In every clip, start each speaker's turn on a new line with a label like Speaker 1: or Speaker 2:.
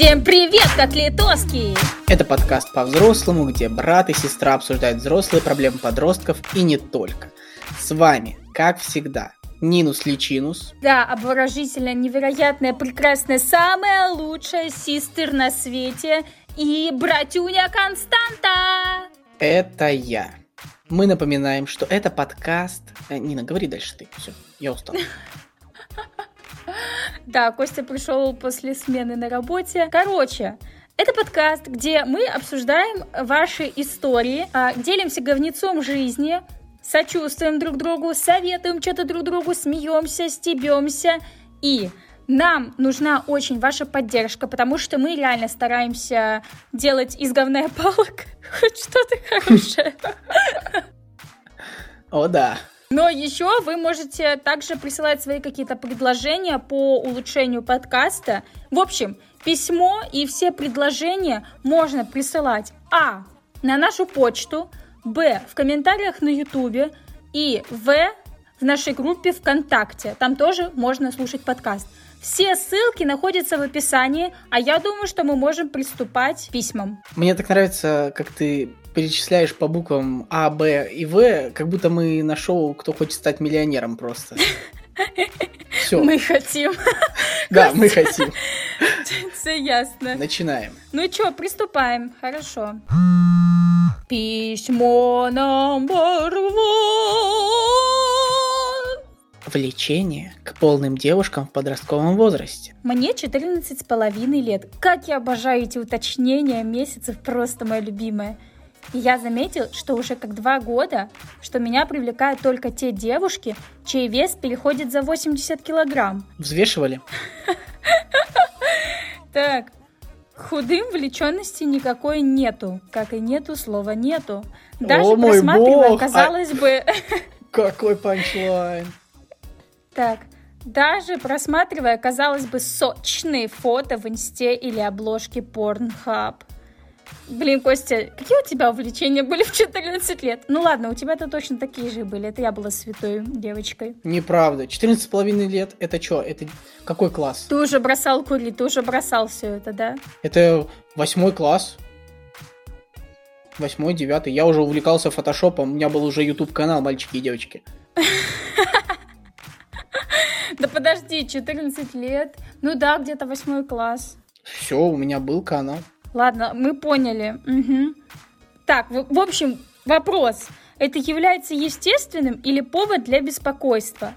Speaker 1: Всем привет, котлетоски!
Speaker 2: Это подкаст по-взрослому, где брат и сестра обсуждают взрослые проблемы подростков и не только. С вами, как всегда, Нинус Личинус.
Speaker 1: Да, обворожительная, невероятная, прекрасная, самая лучшая сестер на свете и братюня Константа!
Speaker 2: Это я. Мы напоминаем, что это подкаст... Э, Нина, говори дальше ты. Все, я устал.
Speaker 1: Да, Костя пришел после смены на работе. Короче, это подкаст, где мы обсуждаем ваши истории, а, делимся говнецом жизни, сочувствуем друг другу, советуем что-то друг другу, смеемся, стебемся. И нам нужна очень ваша поддержка, потому что мы реально стараемся делать из говна палок хоть что-то хорошее.
Speaker 2: О, да.
Speaker 1: Но еще вы можете также присылать свои какие-то предложения по улучшению подкаста. В общем, письмо и все предложения можно присылать а. на нашу почту, б. в комментариях на ютубе и в. В нашей группе ВКонтакте. Там тоже можно слушать подкаст. Все ссылки находятся в описании, а я думаю, что мы можем приступать к письмам.
Speaker 2: Мне так нравится, как ты перечисляешь по буквам А, Б и В, как будто мы на шоу «Кто хочет стать миллионером» просто.
Speaker 1: Все. Мы хотим.
Speaker 2: Да, мы хотим.
Speaker 1: Все ясно.
Speaker 2: Начинаем.
Speaker 1: Ну что, приступаем. Хорошо. Письмо номер
Speaker 2: Влечение к полным девушкам в подростковом возрасте.
Speaker 1: Мне 14 с половиной лет. Как я обожаю эти уточнения месяцев, просто моя любимая. И я заметил, что уже как два года, что меня привлекают только те девушки, чей вес переходит за 80 килограмм.
Speaker 2: Взвешивали?
Speaker 1: Так, худым влеченности никакой нету, как и нету слова нету. Даже просматривая,
Speaker 2: бог!
Speaker 1: казалось бы...
Speaker 2: Какой панчлайн.
Speaker 1: Так, даже просматривая, казалось бы, сочные фото в инсте или обложке Pornhub. Блин, Костя, какие у тебя увлечения были в 14 лет? Ну ладно, у тебя-то точно такие же были. Это я была святой девочкой.
Speaker 2: Неправда. 14,5 лет это что? Это какой класс?
Speaker 1: Ты уже бросал курить, ты уже бросал все это, да?
Speaker 2: Это восьмой класс. Восьмой, девятый. Я уже увлекался фотошопом. У меня был уже YouTube канал, мальчики и девочки.
Speaker 1: Да подожди, 14 лет. Ну да, где-то восьмой класс.
Speaker 2: Все, у меня был канал.
Speaker 1: Ладно, мы поняли. Угу. Так, в, в общем, вопрос. Это является естественным или повод для беспокойства?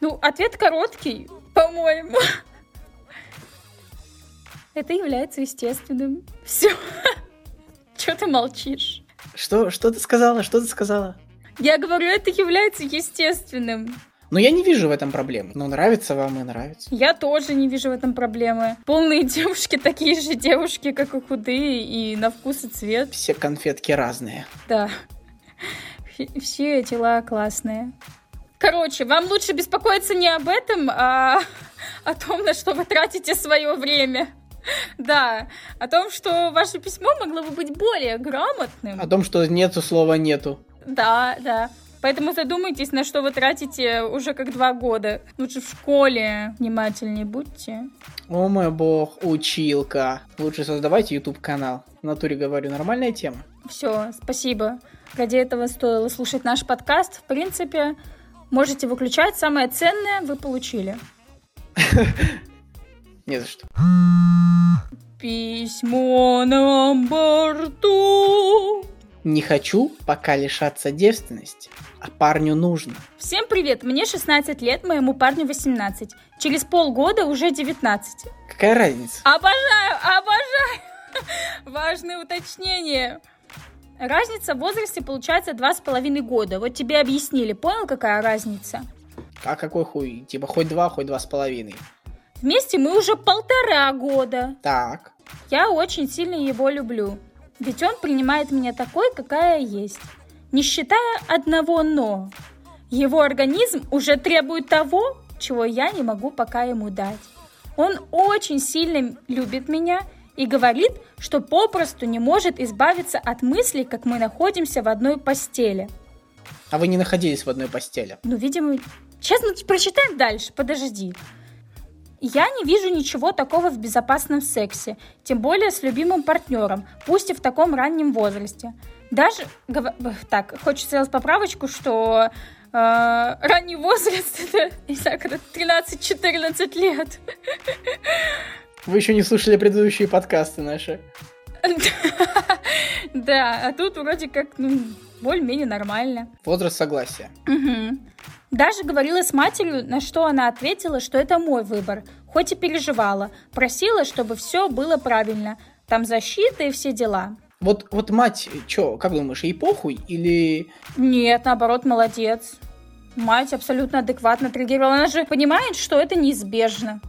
Speaker 1: Ну, ответ короткий, по-моему. Это является естественным. Все. Чего ты молчишь?
Speaker 2: Что, что ты сказала? Что ты сказала?
Speaker 1: Я говорю, это является естественным.
Speaker 2: Но я не вижу в этом проблемы. Но нравится вам и нравится.
Speaker 1: Я тоже не вижу в этом проблемы. Полные девушки такие же девушки, как и худые, и на вкус и цвет.
Speaker 2: Все конфетки разные.
Speaker 1: Да. Все тела классные. Короче, вам лучше беспокоиться не об этом, а о том, на что вы тратите свое время. Да, о том, что ваше письмо могло бы быть более грамотным.
Speaker 2: О том, что нету слова нету.
Speaker 1: Да, да. Поэтому задумайтесь, на что вы тратите уже как два года. Лучше в школе внимательнее будьте.
Speaker 2: О мой бог, училка. Лучше создавайте YouTube канал. В натуре говорю, нормальная тема.
Speaker 1: Все, спасибо. Ради этого стоило слушать наш подкаст. В принципе, можете выключать. Самое ценное вы получили.
Speaker 2: Не за что.
Speaker 1: Письмо на борту.
Speaker 2: Не хочу пока лишаться девственности, а парню нужно.
Speaker 1: Всем привет, мне 16 лет, моему парню 18. Через полгода уже 19.
Speaker 2: Какая разница?
Speaker 1: Обожаю, обожаю! Важное уточнение. Разница в возрасте получается два с половиной года. Вот тебе объяснили, понял, какая разница?
Speaker 2: А какой хуй? Типа хоть два, хоть два с половиной.
Speaker 1: Вместе мы уже полтора года.
Speaker 2: Так.
Speaker 1: Я очень сильно его люблю. Ведь он принимает меня такой, какая я есть. Не считая одного «но». Его организм уже требует того, чего я не могу пока ему дать. Он очень сильно любит меня и говорит, что попросту не может избавиться от мысли, как мы находимся в одной постели.
Speaker 2: А вы не находились в одной постели?
Speaker 1: Ну, видимо, сейчас мы прочитаем дальше, подожди. Я не вижу ничего такого в безопасном сексе, тем более с любимым партнером, пусть и в таком раннем возрасте. Даже, так, хочется сделать поправочку, что э, ранний возраст это, не знаю, 13-14 лет.
Speaker 2: Вы еще не слушали предыдущие подкасты наши.
Speaker 1: Да, а тут вроде как, ну, более-менее нормально.
Speaker 2: Возраст согласия.
Speaker 1: Угу. Даже говорила с матерью, на что она ответила, что это мой выбор, хоть и переживала. Просила, чтобы все было правильно. Там защита и все дела.
Speaker 2: Вот, вот мать, что, как думаешь, ей похуй или...
Speaker 1: Нет, наоборот, молодец. Мать абсолютно адекватно отреагировала. Она же понимает, что это неизбежно.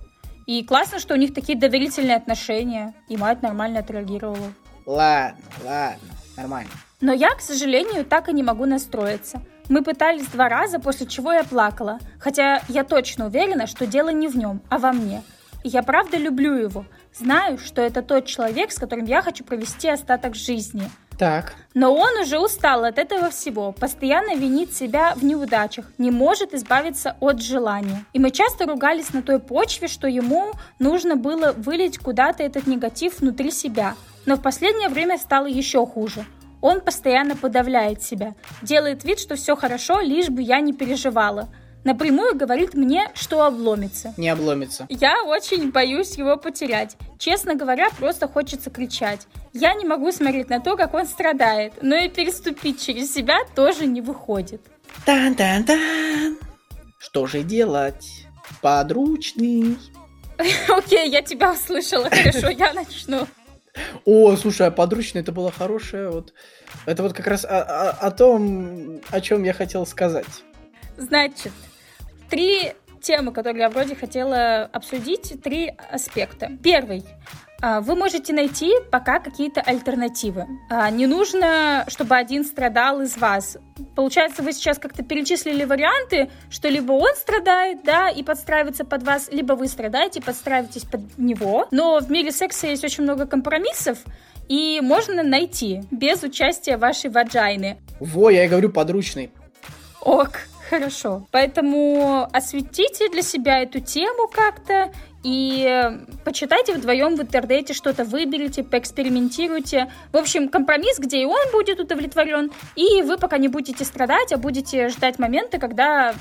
Speaker 1: И классно, что у них такие доверительные отношения. И мать нормально отреагировала.
Speaker 2: Ладно, ладно, нормально.
Speaker 1: Но я, к сожалению, так и не могу настроиться. Мы пытались два раза, после чего я плакала. Хотя я точно уверена, что дело не в нем, а во мне. И я правда люблю его. Знаю, что это тот человек, с которым я хочу провести остаток жизни.
Speaker 2: Так.
Speaker 1: Но он уже устал от этого всего, постоянно винит себя в неудачах, не может избавиться от желания. И мы часто ругались на той почве, что ему нужно было вылить куда-то этот негатив внутри себя. Но в последнее время стало еще хуже. Он постоянно подавляет себя, делает вид, что все хорошо, лишь бы я не переживала. Напрямую говорит мне, что обломится.
Speaker 2: Не обломится.
Speaker 1: Я очень боюсь его потерять. Честно говоря, просто хочется кричать. Я не могу смотреть на то, как он страдает, но и переступить через себя тоже не выходит.
Speaker 2: Тан-тан-тан. Что же делать? Подручный.
Speaker 1: Окей, я тебя услышала. Хорошо, я начну.
Speaker 2: О, слушай, а подручный это было хорошее. Вот. Это вот как раз о, о, о том, о чем я хотел сказать.
Speaker 1: Значит, три темы, которые я вроде хотела обсудить, три аспекта. Первый. А, вы можете найти пока какие-то альтернативы. А, не нужно, чтобы один страдал из вас. Получается, вы сейчас как-то перечислили варианты, что либо он страдает, да, и подстраивается под вас, либо вы страдаете и подстраиваетесь под него. Но в мире секса есть очень много компромиссов, и можно найти без участия вашей ваджайны.
Speaker 2: Во, я и говорю подручный.
Speaker 1: Ок, хорошо. Поэтому осветите для себя эту тему как-то и почитайте вдвоем в интернете, что-то выберите, поэкспериментируйте. В общем, компромисс, где и он будет удовлетворен, и вы пока не будете страдать, а будете ждать момента, когда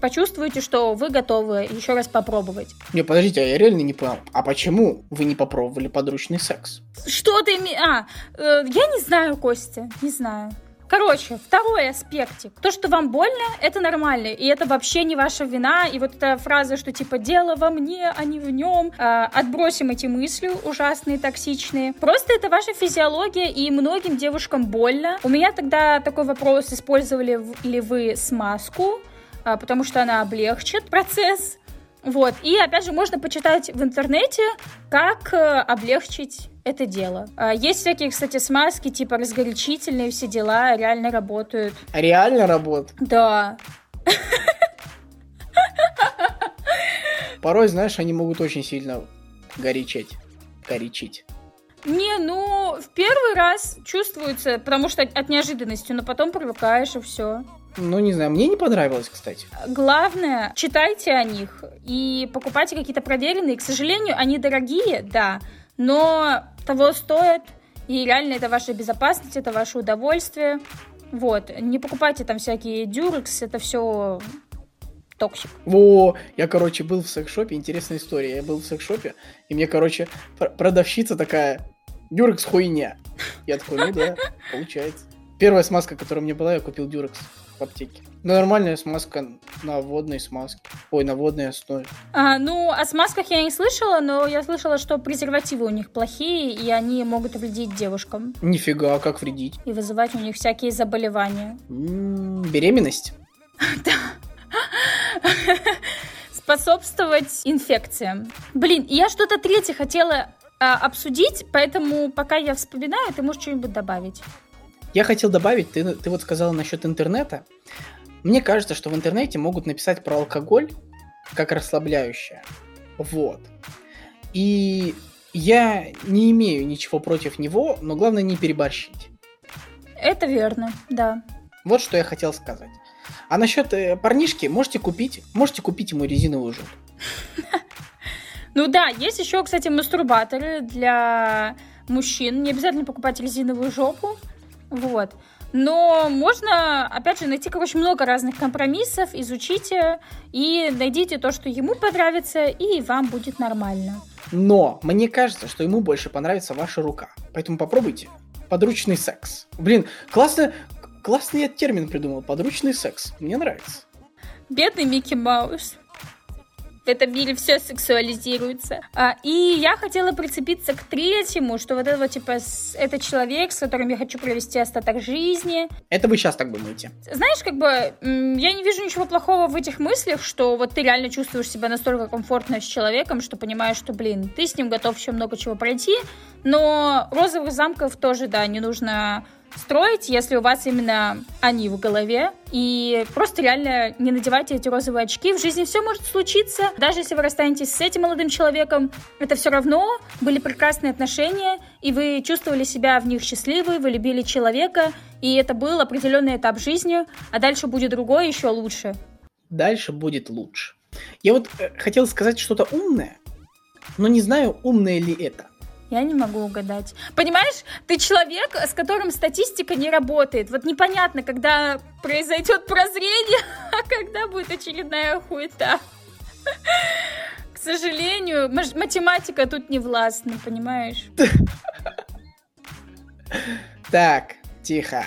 Speaker 1: почувствуете, что вы готовы еще раз попробовать.
Speaker 2: Не, подождите, а я реально не понял. А почему вы не попробовали подручный секс?
Speaker 1: Что ты... А, э, я не знаю, Костя, не знаю. Короче, второй аспектик. То, что вам больно, это нормально, и это вообще не ваша вина. И вот эта фраза, что типа дело во мне, а не в нем, э, отбросим эти мысли ужасные, токсичные. Просто это ваша физиология, и многим девушкам больно. У меня тогда такой вопрос, использовали ли вы смазку, э, потому что она облегчит процесс. Вот. И опять же, можно почитать в интернете, как э, облегчить это дело. А, есть всякие, кстати, смазки, типа разгорячительные, все дела реально работают.
Speaker 2: Реально работают?
Speaker 1: Да.
Speaker 2: Порой, знаешь, они могут очень сильно горячить. Горячить.
Speaker 1: Не, ну, в первый раз чувствуется, потому что от неожиданности, но потом привыкаешь и все.
Speaker 2: Ну, не знаю, мне не понравилось, кстати.
Speaker 1: Главное, читайте о них и покупайте какие-то проверенные. К сожалению, они дорогие, да, но того стоит. И реально это ваша безопасность, это ваше удовольствие. Вот, не покупайте там всякие Durex, это все toxic.
Speaker 2: Во, я, короче, был в секс-шопе, интересная история. Я был в секс-шопе, и мне, короче, продавщица такая, Durex хуйня. Я такой, ну да, получается. Первая смазка, которая мне была, я купил дюрекс в аптеке. Ну, нормальная смазка на водной смазке. Ой, на водной основе.
Speaker 1: А, ну, о смазках я не слышала, но я слышала, что презервативы у них плохие, и они могут вредить девушкам.
Speaker 2: Нифига, как вредить?
Speaker 1: И вызывать у них всякие заболевания.
Speaker 2: М-м, беременность?
Speaker 1: Да. Способствовать инфекциям. Блин, я что-то третье хотела а, обсудить, поэтому пока я вспоминаю, ты можешь что-нибудь добавить.
Speaker 2: Я хотел добавить, ты, ты вот сказала насчет интернета. Мне кажется, что в интернете могут написать про алкоголь как расслабляющее. Вот. И я не имею ничего против него, но главное не переборщить.
Speaker 1: Это верно, да.
Speaker 2: Вот что я хотел сказать. А насчет э, парнишки, можете купить, можете купить ему резиновую жопу.
Speaker 1: Ну да, есть еще, кстати, мастурбаторы для мужчин. Не обязательно покупать резиновую жопу. Вот. Но можно, опять же, найти, короче, много разных компромиссов, изучите и найдите то, что ему понравится, и вам будет нормально.
Speaker 2: Но мне кажется, что ему больше понравится ваша рука. Поэтому попробуйте. Подручный секс. Блин, классно, классный я термин придумал. Подручный секс. Мне нравится.
Speaker 1: Бедный Микки Маус в этом мире все сексуализируется. А, и я хотела прицепиться к третьему, что вот это типа, это человек, с которым я хочу провести остаток жизни.
Speaker 2: Это вы сейчас так думаете?
Speaker 1: Знаешь, как бы, я не вижу ничего плохого в этих мыслях, что вот ты реально чувствуешь себя настолько комфортно с человеком, что понимаешь, что, блин, ты с ним готов еще много чего пройти, но розовых замков тоже, да, не нужно строить, если у вас именно они в голове. И просто реально не надевайте эти розовые очки. В жизни все может случиться. Даже если вы расстанетесь с этим молодым человеком, это все равно были прекрасные отношения, и вы чувствовали себя в них счастливы, вы любили человека, и это был определенный этап жизни, а дальше будет другое еще лучше.
Speaker 2: Дальше будет лучше. Я вот э, хотел сказать что-то умное, но не знаю, умное ли это.
Speaker 1: Я не могу угадать. Понимаешь, ты человек, с которым статистика не работает. Вот непонятно, когда произойдет прозрение, а когда будет очередная хуета. К сожалению, математика тут не властна, понимаешь?
Speaker 2: Так, тихо.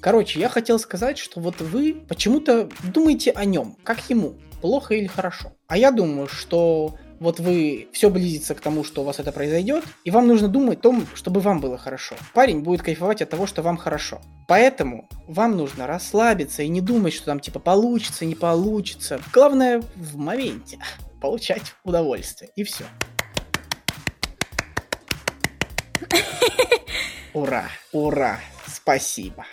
Speaker 2: Короче, я хотел сказать, что вот вы почему-то думаете о нем, как ему, плохо или хорошо. А я думаю, что вот вы все близится к тому, что у вас это произойдет, и вам нужно думать о том, чтобы вам было хорошо. Парень будет кайфовать от того, что вам хорошо. Поэтому вам нужно расслабиться и не думать, что там типа получится, не получится. Главное в моменте получать удовольствие. И все. Ура, ура, спасибо.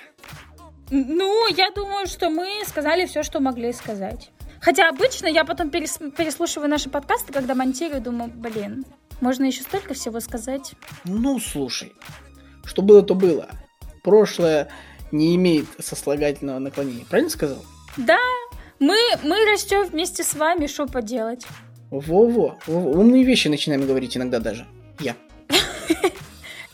Speaker 1: Ну, я думаю, что мы сказали все, что могли сказать. Хотя обычно я потом перес, переслушиваю наши подкасты, когда монтирую, думаю, блин, можно еще столько всего сказать.
Speaker 2: Ну, слушай, что было, то было. Прошлое не имеет сослагательного наклонения. Правильно сказал?
Speaker 1: Да, мы, мы растем вместе с вами, что поделать.
Speaker 2: Во-во, умные вещи начинаем говорить иногда даже. Я.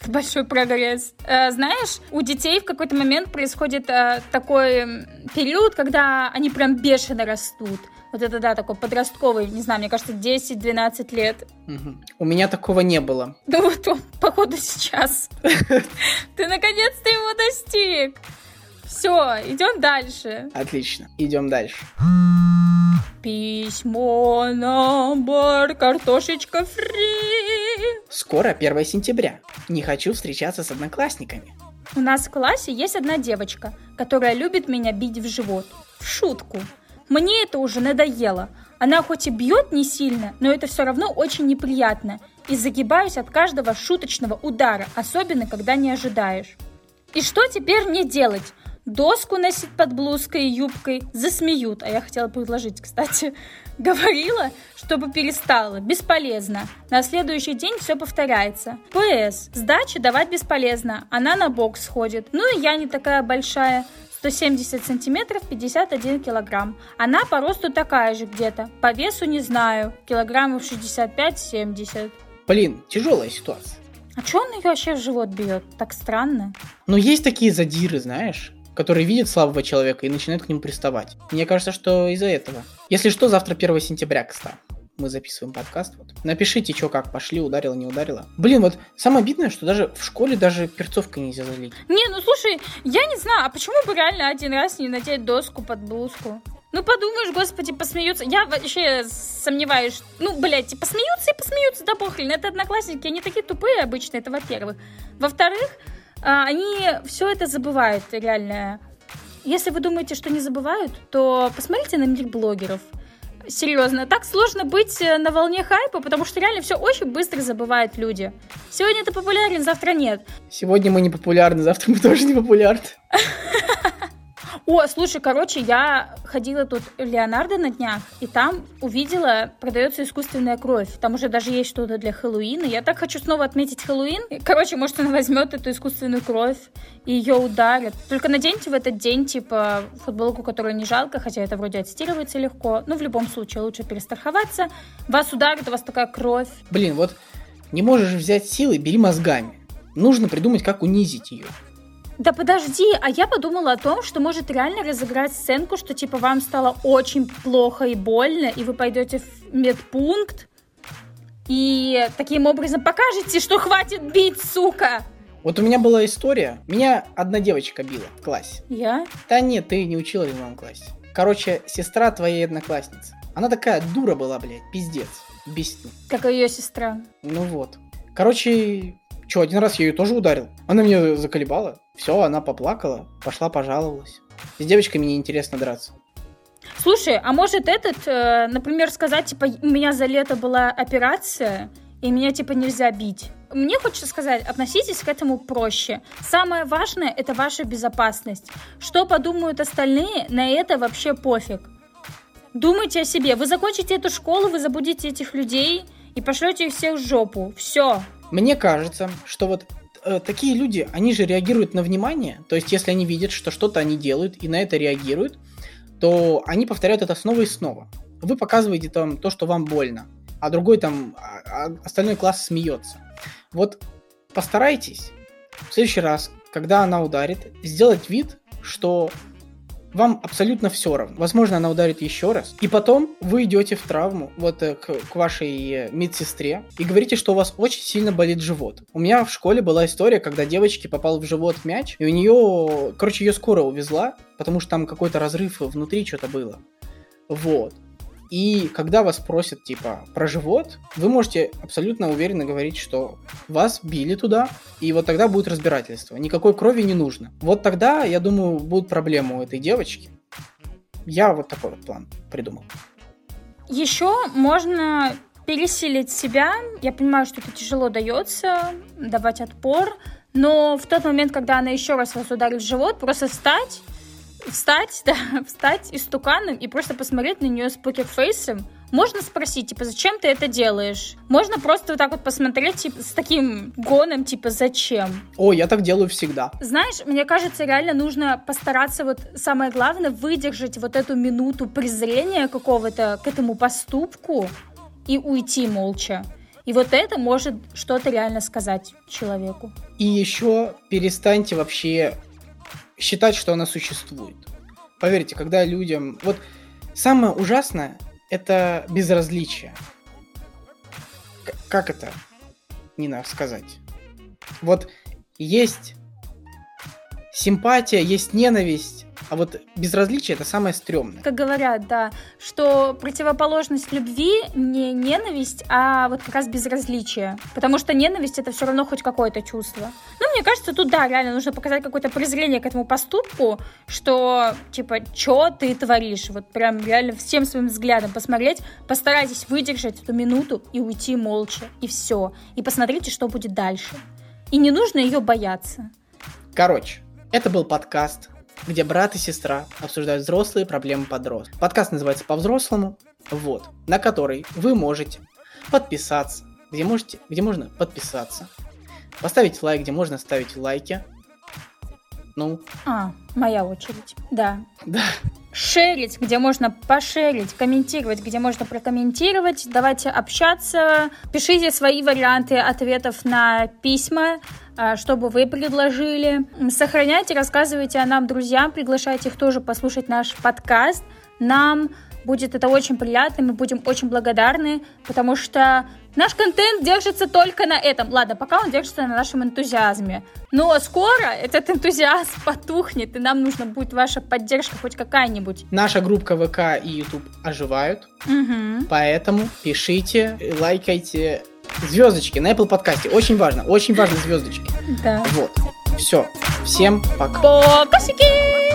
Speaker 1: большой прогресс. Э, знаешь, у детей в какой-то момент происходит э, такой период, когда они прям бешено растут. Вот это, да, такой подростковый, не знаю, мне кажется, 10-12 лет.
Speaker 2: Угу. У меня такого не было.
Speaker 1: Ну вот он, походу, сейчас. Ты наконец-то его достиг. Все, идем дальше.
Speaker 2: Отлично, идем дальше.
Speaker 1: Письмо номер картошечка фри.
Speaker 2: Скоро 1 сентября. Не хочу встречаться с одноклассниками.
Speaker 1: У нас в классе есть одна девочка, которая любит меня бить в живот. В шутку. Мне это уже надоело. Она хоть и бьет не сильно, но это все равно очень неприятно. И загибаюсь от каждого шуточного удара, особенно когда не ожидаешь. И что теперь мне делать? Доску носить под блузкой и юбкой, засмеют. А я хотела предложить, кстати, говорила, чтобы перестала. Бесполезно. На следующий день все повторяется. ПС. Сдачи давать бесполезно. Она на бокс ходит. Ну и я не такая большая. 170 сантиметров, 51 килограмм. Она по росту такая же где-то. По весу не знаю. Килограммов 65-70.
Speaker 2: Блин, тяжелая ситуация.
Speaker 1: А что он ее вообще в живот бьет? Так странно.
Speaker 2: Ну, есть такие задиры, знаешь который видит слабого человека и начинает к нему приставать. Мне кажется, что из-за этого. Если что, завтра 1 сентября, кстати. Мы записываем подкаст. Вот. Напишите, что как пошли, ударила, не ударила. Блин, вот самое обидное, что даже в школе даже перцовкой нельзя залить.
Speaker 1: Не, ну слушай, я не знаю, а почему бы реально один раз не надеть доску под блузку? Ну, подумаешь, господи, посмеются. Я вообще сомневаюсь. Ну, блядь, типа смеются и посмеются, да похрен. Это одноклассники, они такие тупые обычно, это во-первых. Во-вторых, они все это забывают, реально. Если вы думаете, что не забывают, то посмотрите на мир блогеров. Серьезно, так сложно быть э, на волне хайпа, потому что реально все очень быстро забывают люди. Сегодня ты популярен, завтра нет.
Speaker 2: Сегодня мы не популярны, завтра мы тоже не популярны.
Speaker 1: О, слушай, короче, я ходила тут в Леонардо на днях, и там увидела, продается искусственная кровь. Там уже даже есть что-то для Хэллоуина. Я так хочу снова отметить Хэллоуин. Короче, может, она возьмет эту искусственную кровь и ее ударит. Только наденьте в этот день, типа, футболку, которую не жалко, хотя это вроде отстирывается легко. Ну, в любом случае, лучше перестраховаться. Вас ударит, у вас такая кровь.
Speaker 2: Блин, вот не можешь взять силы, бери мозгами. Нужно придумать, как унизить ее.
Speaker 1: Да подожди, а я подумала о том, что может реально разыграть сценку, что типа вам стало очень плохо и больно, и вы пойдете в медпункт, и таким образом покажете, что хватит бить, сука.
Speaker 2: Вот у меня была история. Меня одна девочка била в классе.
Speaker 1: Я?
Speaker 2: Да нет, ты не учила в моем классе. Короче, сестра твоей одноклассницы. Она такая дура была, блядь, пиздец. Бесит.
Speaker 1: Как ее сестра.
Speaker 2: Ну вот. Короче, что, один раз я ее тоже ударил. Она меня заколебала. Все, она поплакала, пошла пожаловалась. С девочками неинтересно драться.
Speaker 1: Слушай, а может этот, э, например, сказать, типа, у меня за лето была операция, и меня, типа, нельзя бить? Мне хочется сказать, относитесь к этому проще. Самое важное – это ваша безопасность. Что подумают остальные, на это вообще пофиг. Думайте о себе. Вы закончите эту школу, вы забудете этих людей и пошлете их всех в жопу. Все.
Speaker 2: Мне кажется, что вот э, такие люди, они же реагируют на внимание. То есть, если они видят, что что-то они делают и на это реагируют, то они повторяют это снова и снова. Вы показываете там то, что вам больно, а другой там, а, а остальной класс смеется. Вот постарайтесь в следующий раз, когда она ударит, сделать вид, что вам абсолютно все равно. Возможно, она ударит еще раз. И потом вы идете в травму, вот э, к, к вашей э, медсестре, и говорите, что у вас очень сильно болит живот. У меня в школе была история, когда девочке попал в живот мяч, и у нее, короче, ее скоро увезла, потому что там какой-то разрыв внутри что-то было. Вот. И когда вас просят, типа, про живот, вы можете абсолютно уверенно говорить, что вас били туда, и вот тогда будет разбирательство. Никакой крови не нужно. Вот тогда, я думаю, будут проблемы у этой девочки. Я вот такой вот план придумал.
Speaker 1: Еще можно пересилить себя. Я понимаю, что это тяжело дается, давать отпор, но в тот момент, когда она еще раз вас ударит в живот, просто встать встать, да, встать истуканом и просто посмотреть на нее с покерфейсом. Можно спросить, типа, зачем ты это делаешь? Можно просто вот так вот посмотреть, типа, с таким гоном, типа, зачем?
Speaker 2: О, я так делаю всегда.
Speaker 1: Знаешь, мне кажется, реально нужно постараться вот, самое главное, выдержать вот эту минуту презрения какого-то к этому поступку и уйти молча. И вот это может что-то реально сказать человеку.
Speaker 2: И еще перестаньте вообще считать, что она существует. Поверьте, когда людям... Вот самое ужасное — это безразличие. К- как это, Нина, сказать? Вот есть симпатия, есть ненависть, а вот безразличие это самое стрёмное.
Speaker 1: Как говорят, да, что противоположность любви не ненависть, а вот как раз безразличие. Потому что ненависть это все равно хоть какое-то чувство. Ну, мне кажется, тут да, реально нужно показать какое-то презрение к этому поступку, что типа, что ты творишь? Вот прям реально всем своим взглядом посмотреть, постарайтесь выдержать эту минуту и уйти молча, и все. И посмотрите, что будет дальше. И не нужно ее бояться.
Speaker 2: Короче, это был подкаст где брат и сестра обсуждают взрослые проблемы подростков. Подкаст называется «По-взрослому», вот, на который вы можете подписаться, где, можете, где можно подписаться, поставить лайк, где можно ставить лайки. Ну.
Speaker 1: А, моя очередь, да.
Speaker 2: Да.
Speaker 1: Шерить, где можно пошерить, комментировать, где можно прокомментировать. Давайте общаться. Пишите свои варианты ответов на письма а, чтобы вы предложили. Сохраняйте, рассказывайте о нам друзьям, приглашайте их тоже послушать наш подкаст. Нам будет это очень приятно, мы будем очень благодарны, потому что наш контент держится только на этом. Ладно, пока он держится на нашем энтузиазме. Но скоро этот энтузиазм потухнет, и нам нужна будет ваша поддержка хоть какая-нибудь.
Speaker 2: Наша группа ВК и YouTube оживают,
Speaker 1: угу.
Speaker 2: поэтому пишите, лайкайте, звездочки на Apple подкасте. Очень важно, очень важно звездочки.
Speaker 1: Да.
Speaker 2: Вот. Все. Всем пока.
Speaker 1: Покасики!